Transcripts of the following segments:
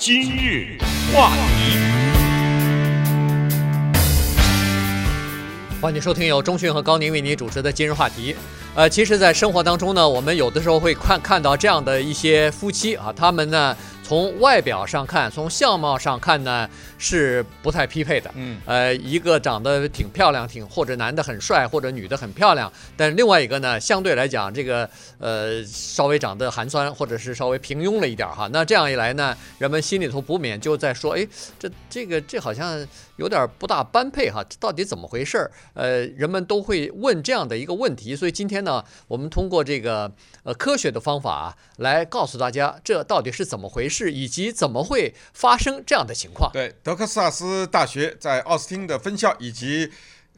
今日话题，欢迎收听由中讯和高宁为您主持的今日话题。呃，其实，在生活当中呢，我们有的时候会看看到这样的一些夫妻啊，他们呢。从外表上看，从相貌上看呢，是不太匹配的。嗯，呃，一个长得挺漂亮，挺或者男的很帅，或者女的很漂亮，但另外一个呢，相对来讲，这个呃稍微长得寒酸，或者是稍微平庸了一点哈。那这样一来呢，人们心里头不免就在说，哎，这这个这好像有点不大般配哈，这到底怎么回事？呃，人们都会问这样的一个问题。所以今天呢，我们通过这个呃科学的方法来告诉大家，这到底是怎么回事。是以及怎么会发生这样的情况？对，德克萨斯大学在奥斯汀的分校以及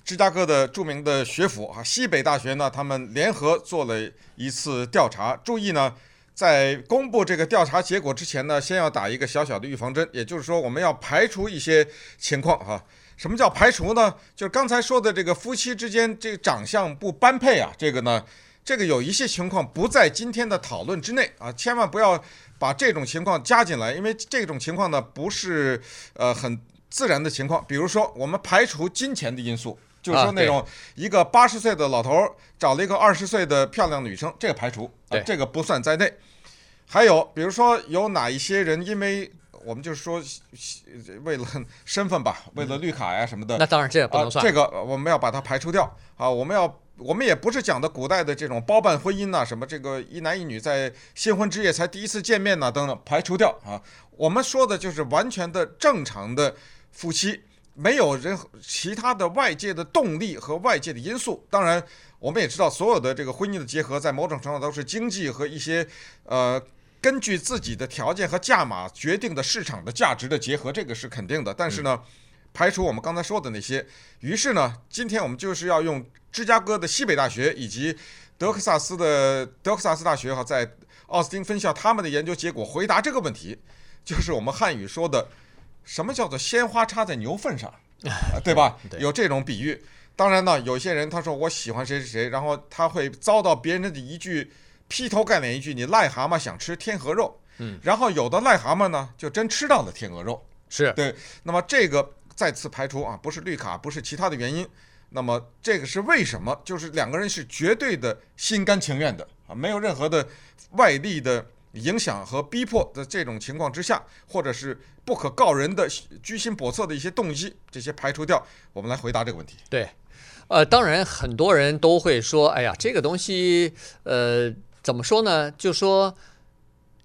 芝加哥的著名的学府啊，西北大学呢，他们联合做了一次调查。注意呢，在公布这个调查结果之前呢，先要打一个小小的预防针，也就是说，我们要排除一些情况哈。什么叫排除呢？就是刚才说的这个夫妻之间这个长相不般配啊，这个呢，这个有一些情况不在今天的讨论之内啊，千万不要。把这种情况加进来，因为这种情况呢不是呃很自然的情况。比如说，我们排除金钱的因素，就是说那种一个八十岁的老头找了一个二十岁的漂亮女生，这个排除，啊，这个不算在内。还有，比如说有哪一些人，因为我们就是说为了身份吧，为了绿卡呀什么的，那当然这个不能算，这个我们要把它排除掉啊，我们要。我们也不是讲的古代的这种包办婚姻呐，什么这个一男一女在新婚之夜才第一次见面呐，等等，排除掉啊。我们说的就是完全的正常的夫妻，没有任何其他的外界的动力和外界的因素。当然，我们也知道，所有的这个婚姻的结合，在某种程度都是经济和一些呃根据自己的条件和价码决定的市场的价值的结合，这个是肯定的。但是呢，排除我们刚才说的那些，于是呢，今天我们就是要用。芝加哥的西北大学以及德克萨斯的德克萨斯大学哈，在奥斯汀分校，他们的研究结果回答这个问题，就是我们汉语说的，什么叫做鲜花插在牛粪上，对吧？有这种比喻。当然呢，有些人他说我喜欢谁谁谁，然后他会遭到别人的一句劈头盖脸一句，你癞蛤蟆想吃天鹅肉，嗯，然后有的癞蛤蟆呢，就真吃到了天鹅肉，是对。那么这个再次排除啊，不是绿卡，不是其他的原因。那么这个是为什么？就是两个人是绝对的心甘情愿的啊，没有任何的外力的影响和逼迫的这种情况之下，或者是不可告人的居心叵测的一些动机，这些排除掉，我们来回答这个问题。对，呃，当然很多人都会说，哎呀，这个东西，呃，怎么说呢？就说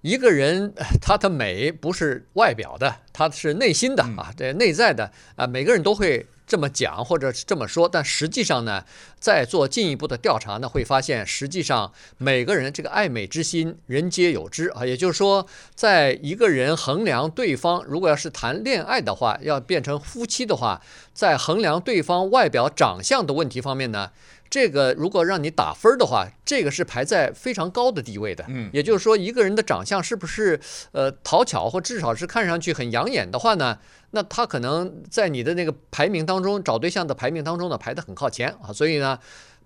一个人 他的美不是外表的，他是内心的啊，这内在的啊，每个人都会。这么讲或者是这么说，但实际上呢，在做进一步的调查呢，会发现实际上每个人这个爱美之心，人皆有之啊。也就是说，在一个人衡量对方，如果要是谈恋爱的话，要变成夫妻的话，在衡量对方外表长相的问题方面呢，这个如果让你打分的话，这个是排在非常高的地位的。嗯，也就是说，一个人的长相是不是呃讨巧，或至少是看上去很养眼的话呢？那他可能在你的那个排名当中，找对象的排名当中呢，排得很靠前啊，所以呢，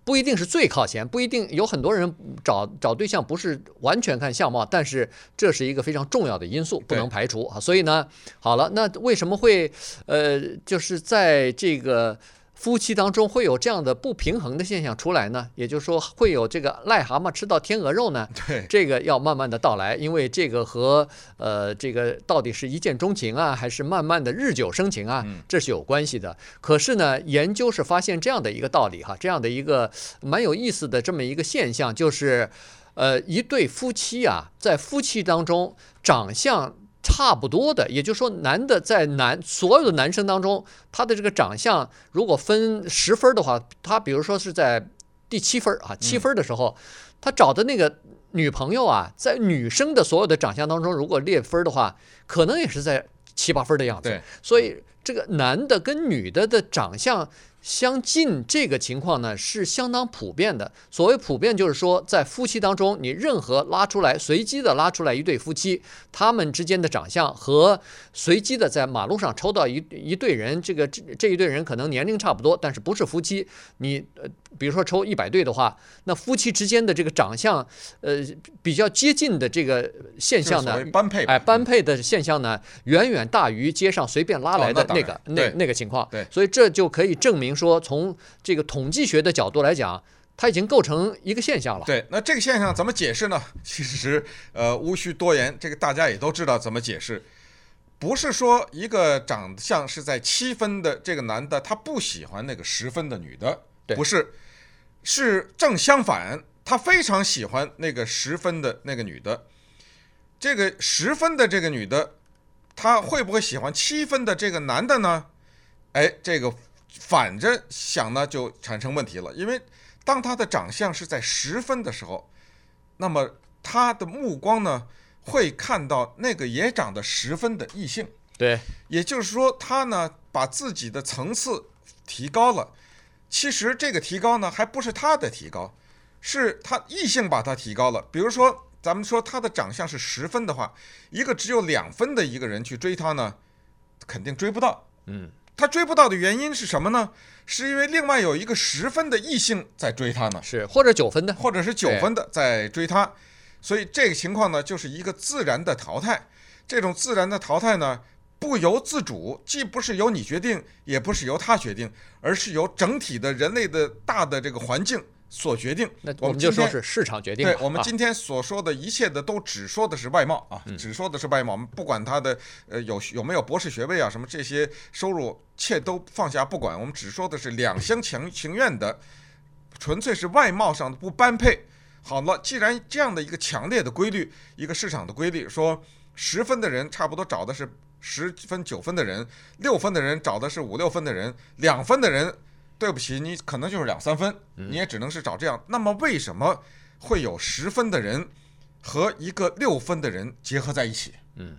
不一定是最靠前，不一定有很多人找找对象不是完全看相貌，但是这是一个非常重要的因素，不能排除啊。所以呢，好了，那为什么会呃，就是在这个。夫妻当中会有这样的不平衡的现象出来呢？也就是说，会有这个癞蛤蟆吃到天鹅肉呢？对，这个要慢慢的到来，因为这个和呃这个到底是一见钟情啊，还是慢慢的日久生情啊，这是有关系的。可是呢，研究是发现这样的一个道理哈，这样的一个蛮有意思的这么一个现象，就是呃一对夫妻啊，在夫妻当中长相。差不多的，也就是说，男的在男所有的男生当中，他的这个长相如果分十分的话，他比如说是在第七分啊，七分的时候，他找的那个女朋友啊，在女生的所有的长相当中，如果列分的话，可能也是在七八分的样子。对，所以这个男的跟女的的长相。相近这个情况呢，是相当普遍的。所谓普遍，就是说在夫妻当中，你任何拉出来随机的拉出来一对夫妻，他们之间的长相和随机的在马路上抽到一一对人，这个这这一对人可能年龄差不多，但是不是夫妻，你呃比如说抽一百对的话，那夫妻之间的这个长相，呃，比较接近的这个现象呢，般配，哎，般配的现象呢，远远大于街上随便拉来的那个、哦、那那，那个情况。对，所以这就可以证明说，从这个统计学的角度来讲，它已经构成一个现象了。对，那这个现象怎么解释呢？其实呃，无需多言，这个大家也都知道怎么解释。不是说一个长相是在七分的这个男的，他不喜欢那个十分的女的，不是，是正相反，他非常喜欢那个十分的那个女的。这个十分的这个女的，她会不会喜欢七分的这个男的呢？哎，这个反着想呢，就产生问题了。因为当他的长相是在十分的时候，那么他的目光呢？会看到那个也长得十分的异性，对，也就是说，他呢把自己的层次提高了。其实这个提高呢，还不是他的提高，是他异性把他提高了。比如说，咱们说他的长相是十分的话，一个只有两分的一个人去追他呢，肯定追不到。嗯，他追不到的原因是什么呢？是因为另外有一个十分的异性在追他呢，是或者九分的，或者是九分的在追他。所以这个情况呢，就是一个自然的淘汰。这种自然的淘汰呢，不由自主，既不是由你决定，也不是由他决定，而是由整体的人类的大的这个环境所决定。那我们就说是市场决定。对，我们今天所说的一切的都只说的是外貌啊，只说的是外貌。我们不管他的呃有有没有博士学位啊，什么这些收入，切都放下不管。我们只说的是两厢情情愿的，纯粹是外貌上的不般配。好了，既然这样的一个强烈的规律，一个市场的规律，说十分的人差不多找的是十分九分的人，六分的人找的是五六分的人，两分的人，对不起，你可能就是两三分，你也只能是找这样。那么为什么会有十分的人和一个六分的人结合在一起？嗯，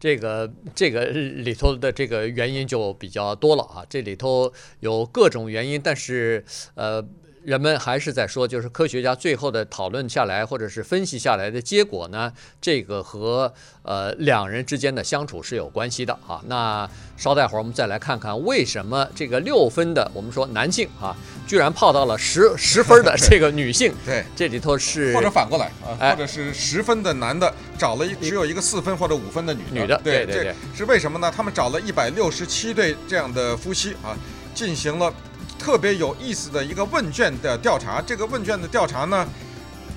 这个这个里头的这个原因就比较多了啊，这里头有各种原因，但是呃。人们还是在说，就是科学家最后的讨论下来，或者是分析下来的结果呢，这个和呃两人之间的相处是有关系的啊。那稍待会儿我们再来看看，为什么这个六分的我们说男性啊，居然泡到了十十分的 这个女性？对，这里头是或者反过来啊，或者是十分的男的找了一只有一个四分或者五分的女的女的，对对对，是为什么呢？他们找了一百六十七对这样的夫妻啊，进行了。特别有意思的一个问卷的调查，这个问卷的调查呢，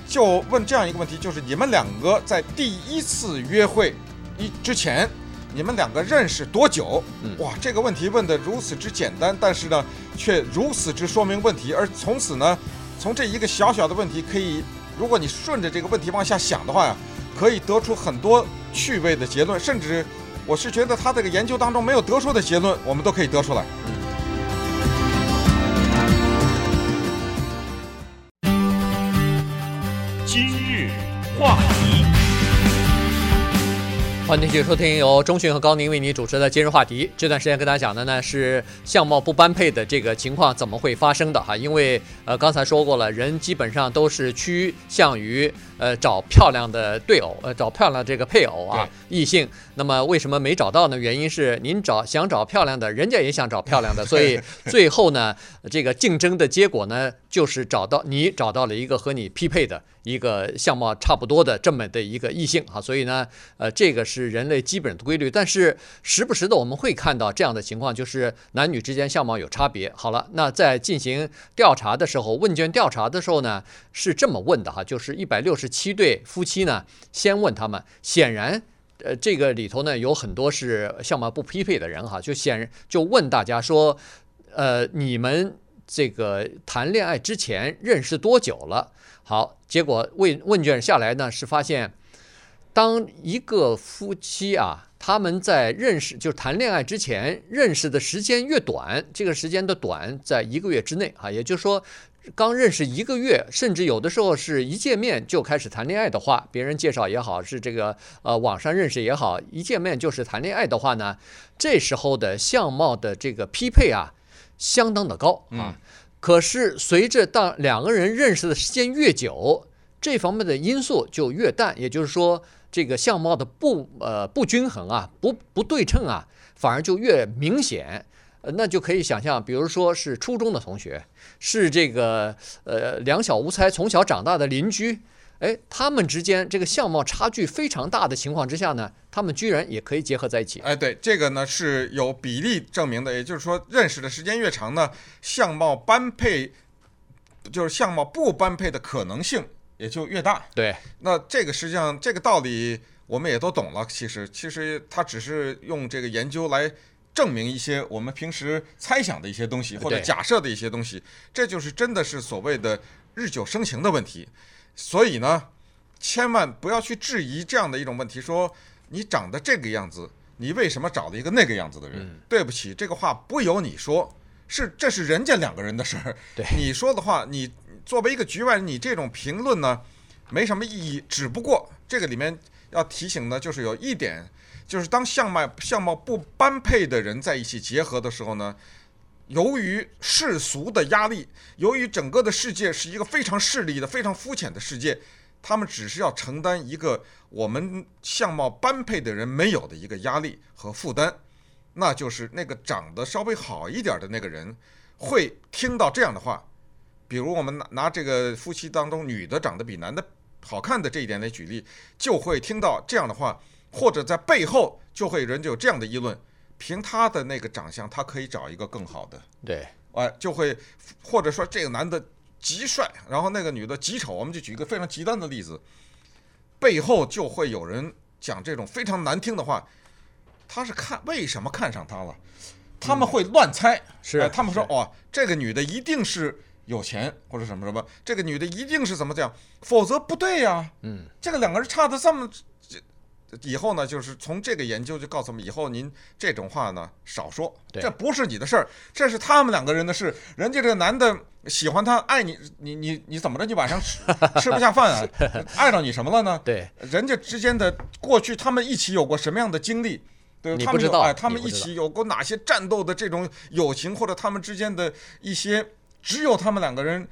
就问这样一个问题，就是你们两个在第一次约会一之前，你们两个认识多久？哇，这个问题问得如此之简单，但是呢，却如此之说明问题。而从此呢，从这一个小小的问题，可以，如果你顺着这个问题往下想的话呀，可以得出很多趣味的结论，甚至我是觉得他这个研究当中没有得出的结论，我们都可以得出来。欢迎继续收听由钟迅和高宁为你主持的今日话题。这段时间跟大家讲的呢是相貌不般配的这个情况怎么会发生的哈？因为呃刚才说过了，人基本上都是趋向于呃找漂亮的对偶，呃找漂亮这个配偶啊异性。那么为什么没找到呢？原因是您找想找漂亮的，人家也想找漂亮的，所以 最后呢这个竞争的结果呢就是找到你找到了一个和你匹配的。一个相貌差不多的这么的一个异性哈，所以呢，呃，这个是人类基本的规律。但是时不时的我们会看到这样的情况，就是男女之间相貌有差别。好了，那在进行调查的时候，问卷调查的时候呢，是这么问的哈，就是一百六十七对夫妻呢，先问他们，显然，呃，这个里头呢有很多是相貌不匹配的人哈，就显然就问大家说，呃，你们这个谈恋爱之前认识多久了？好，结果问问卷下来呢，是发现，当一个夫妻啊，他们在认识就谈恋爱之前认识的时间越短，这个时间的短，在一个月之内啊，也就是说，刚认识一个月，甚至有的时候是一见面就开始谈恋爱的话，别人介绍也好，是这个呃网上认识也好，一见面就是谈恋爱的话呢，这时候的相貌的这个匹配啊，相当的高啊。嗯可是，随着当两个人认识的时间越久，这方面的因素就越淡。也就是说，这个相貌的不呃不均衡啊，不不对称啊，反而就越明显。呃，那就可以想象，比如说是初中的同学，是这个呃两小无猜从小长大的邻居，哎，他们之间这个相貌差距非常大的情况之下呢，他们居然也可以结合在一起。哎，对，这个呢是有比例证明的，也就是说，认识的时间越长呢，相貌般配，就是相貌不般配的可能性也就越大。对，那这个实际上这个道理。我们也都懂了，其实其实他只是用这个研究来证明一些我们平时猜想的一些东西或者假设的一些东西，这就是真的是所谓的日久生情的问题。所以呢，千万不要去质疑这样的一种问题，说你长得这个样子，你为什么找了一个那个样子的人？对不起，这个话不由你说，是这是人家两个人的事儿。对，你说的话，你作为一个局外人，你这种评论呢，没什么意义。只不过这个里面。要提醒的，就是有一点，就是当相貌相貌不般配的人在一起结合的时候呢，由于世俗的压力，由于整个的世界是一个非常势利的、非常肤浅的世界，他们只是要承担一个我们相貌般配的人没有的一个压力和负担，那就是那个长得稍微好一点的那个人会听到这样的话，比如我们拿这个夫妻当中女的长得比男的。好看的这一点来举例，就会听到这样的话，或者在背后就会人就有这样的议论：凭他的那个长相，他可以找一个更好的。对，哎，就会或者说这个男的极帅，然后那个女的极丑。我们就举一个非常极端的例子，背后就会有人讲这种非常难听的话。他是看为什么看上他了？他们会乱猜，嗯、是、哎、他们说哦，这个女的一定是。有钱或者什么什么，这个女的一定是怎么讲，否则不对呀。嗯，这个两个人差的这么，以后呢，就是从这个研究就告诉我们，以后您这种话呢少说，这不是你的事儿，这是他们两个人的事。人家这个男的喜欢她，爱你，你你你怎么着？你晚上吃 吃不下饭啊？爱到你什么了呢？对，人家之间的过去，他们一起有过什么样的经历？对，他们有哎，他们一起有过哪些战斗的这种友情，或者他们之间的一些。只有他们两个人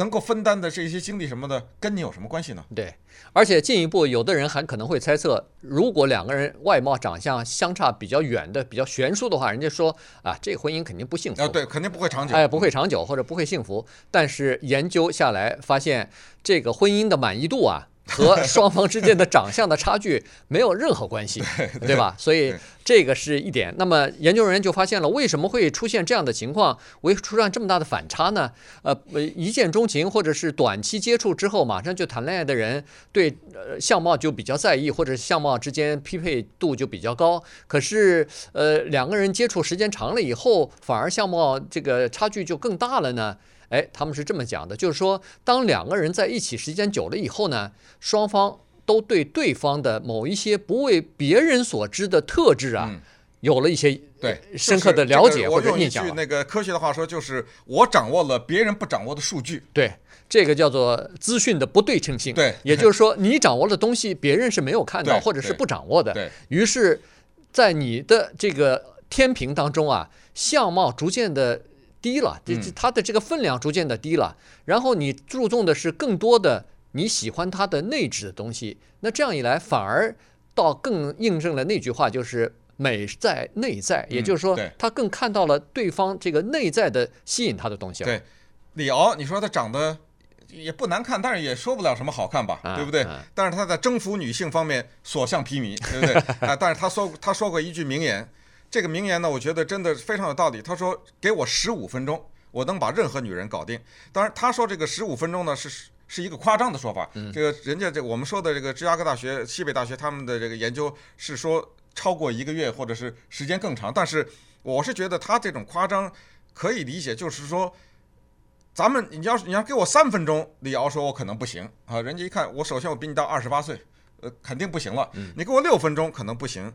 能够分担的这些经历什么的，跟你有什么关系呢？对，而且进一步，有的人还可能会猜测，如果两个人外貌长相相差比较远的、比较悬殊的话，人家说啊，这个婚姻肯定不幸福啊，对，肯定不会长久，哎，不会长久或者不会幸福。但是研究下来发现，这个婚姻的满意度啊。和双方之间的长相的差距没有任何关系，对吧？所以这个是一点。那么研究人员就发现了，为什么会出现这样的情况？会出现这么大的反差呢？呃，一见钟情或者是短期接触之后马上就谈恋爱的人，对呃相貌就比较在意，或者相貌之间匹配度就比较高。可是呃两个人接触时间长了以后，反而相貌这个差距就更大了呢？哎，他们是这么讲的，就是说，当两个人在一起时间久了以后呢，双方都对对方的某一些不为别人所知的特质啊，嗯、有了一些对深刻的了解或者印象。我用一句那个科学的话说，就是我掌握了别人不掌握的数据。对，这个叫做资讯的不对称性。对，也就是说，你掌握的东西，别人是没有看到或者是不掌握的。对，于是，在你的这个天平当中啊，相貌逐渐的。低了，这这它的这个分量逐渐的低了，然后你注重的是更多的你喜欢它的内置的东西，那这样一来反而倒更印证了那句话，就是美在内在，也就是说，他更看到了对方这个内在的吸引他的东西。对，李敖，你说他长得也不难看，但是也说不了什么好看吧，对不对？但是他在征服女性方面所向披靡，对不对？啊，但是他说他说过一句名言。这个名言呢，我觉得真的非常有道理。他说：“给我十五分钟，我能把任何女人搞定。”当然，他说这个十五分钟呢，是是一个夸张的说法。这个人家这我们说的这个芝加哥大学、西北大学他们的这个研究是说超过一个月或者是时间更长。但是我是觉得他这种夸张可以理解，就是说，咱们你要是你要给我三分钟，李敖说我可能不行啊。人家一看我，首先我比你大二十八岁，呃，肯定不行了。你给我六分钟可能不行。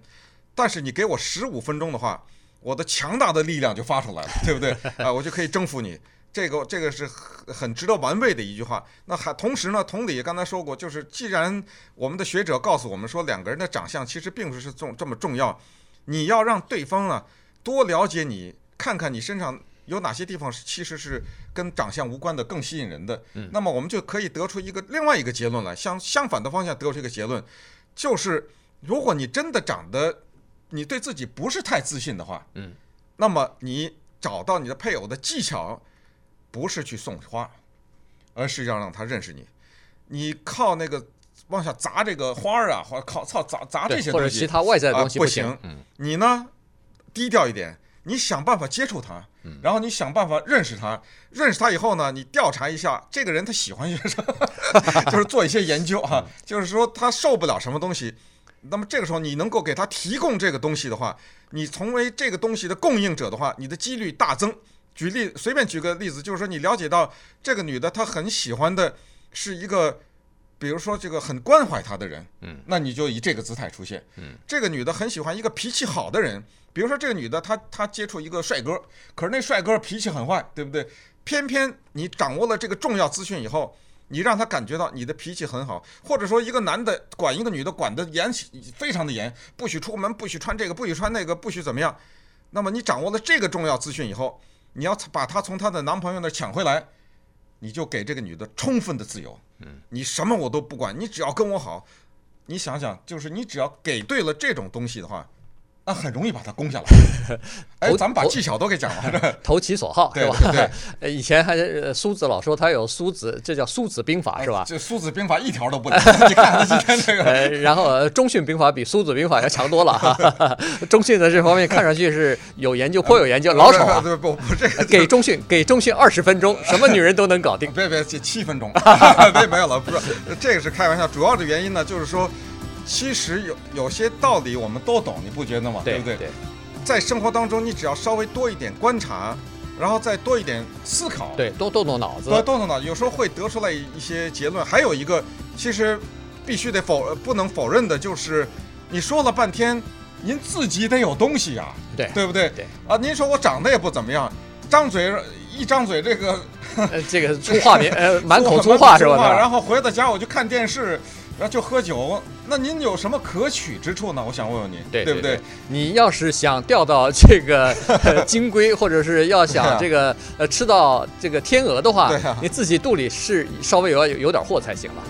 但是你给我十五分钟的话，我的强大的力量就发出来了，对不对？啊，我就可以征服你。这个这个是很很值得玩味的一句话。那还同时呢，同理，刚才说过，就是既然我们的学者告诉我们说，两个人的长相其实并不是重这么重要，你要让对方呢多了解你，看看你身上有哪些地方其实是跟长相无关的，更吸引人的。那么我们就可以得出一个另外一个结论来，相相反的方向得出一个结论，就是如果你真的长得你对自己不是太自信的话，嗯，那么你找到你的配偶的技巧，不是去送花，而是要让他认识你。你靠那个往下砸这个花儿啊，或者靠操砸砸这些东西，或者其他外在的东西不行。你呢，低调一点，你想办法接触他，然后你想办法认识他。认识他以后呢，你调查一下这个人他喜欢些什么，就是做一些研究啊，就是说他受不了什么东西。那么这个时候你能够给他提供这个东西的话，你成为这个东西的供应者的话，你的几率大增。举例，随便举个例子，就是说你了解到这个女的她很喜欢的是一个，比如说这个很关怀她的人，嗯，那你就以这个姿态出现，嗯，这个女的很喜欢一个脾气好的人，比如说这个女的她她接触一个帅哥，可是那帅哥脾气很坏，对不对？偏偏你掌握了这个重要资讯以后。你让他感觉到你的脾气很好，或者说一个男的管一个女的管的严，非常的严，不许出门，不许穿这个，不许穿那个，不许怎么样。那么你掌握了这个重要资讯以后，你要把她从她的男朋友那抢回来，你就给这个女的充分的自由。嗯，你什么我都不管，你只要跟我好。你想想，就是你只要给对了这种东西的话。那很容易把它攻下来。哎，咱们把技巧都给讲完了。投其所好，对吧？对。以前还苏子老说他有苏子，这叫苏子兵法是吧？这苏子兵法一条都不能。你看他今天这个。然后中训兵法比苏子兵法要强多了哈。中训的这方面看上去是有研究，颇有研究，老手啊。对不不，这个给中训给中训二十分钟，什么女人都能搞定。别别，这七分钟。别没有了，不是这个是开玩笑。主要的原因呢，就是说。其实有有些道理我们都懂，你不觉得吗？对，对不对？对，在生活当中，你只要稍微多一点观察，然后再多一点思考，对，多动动脑子，多动动脑子，有时候会得出来一些结论。还有一个，其实必须得否不能否认的就是，你说了半天，您自己得有东西呀，对，对不对？对啊，您说我长得也不怎么样，张嘴一张嘴这个，呃、这个粗话连 呃满口粗话是吧？然后回到家我就看电视。然后就喝酒，那您有什么可取之处呢？我想问问您，对对不对？你要是想钓到这个 金龟，或者是要想这个呃吃到这个天鹅的话，你自己肚里是稍微有有点货才行了。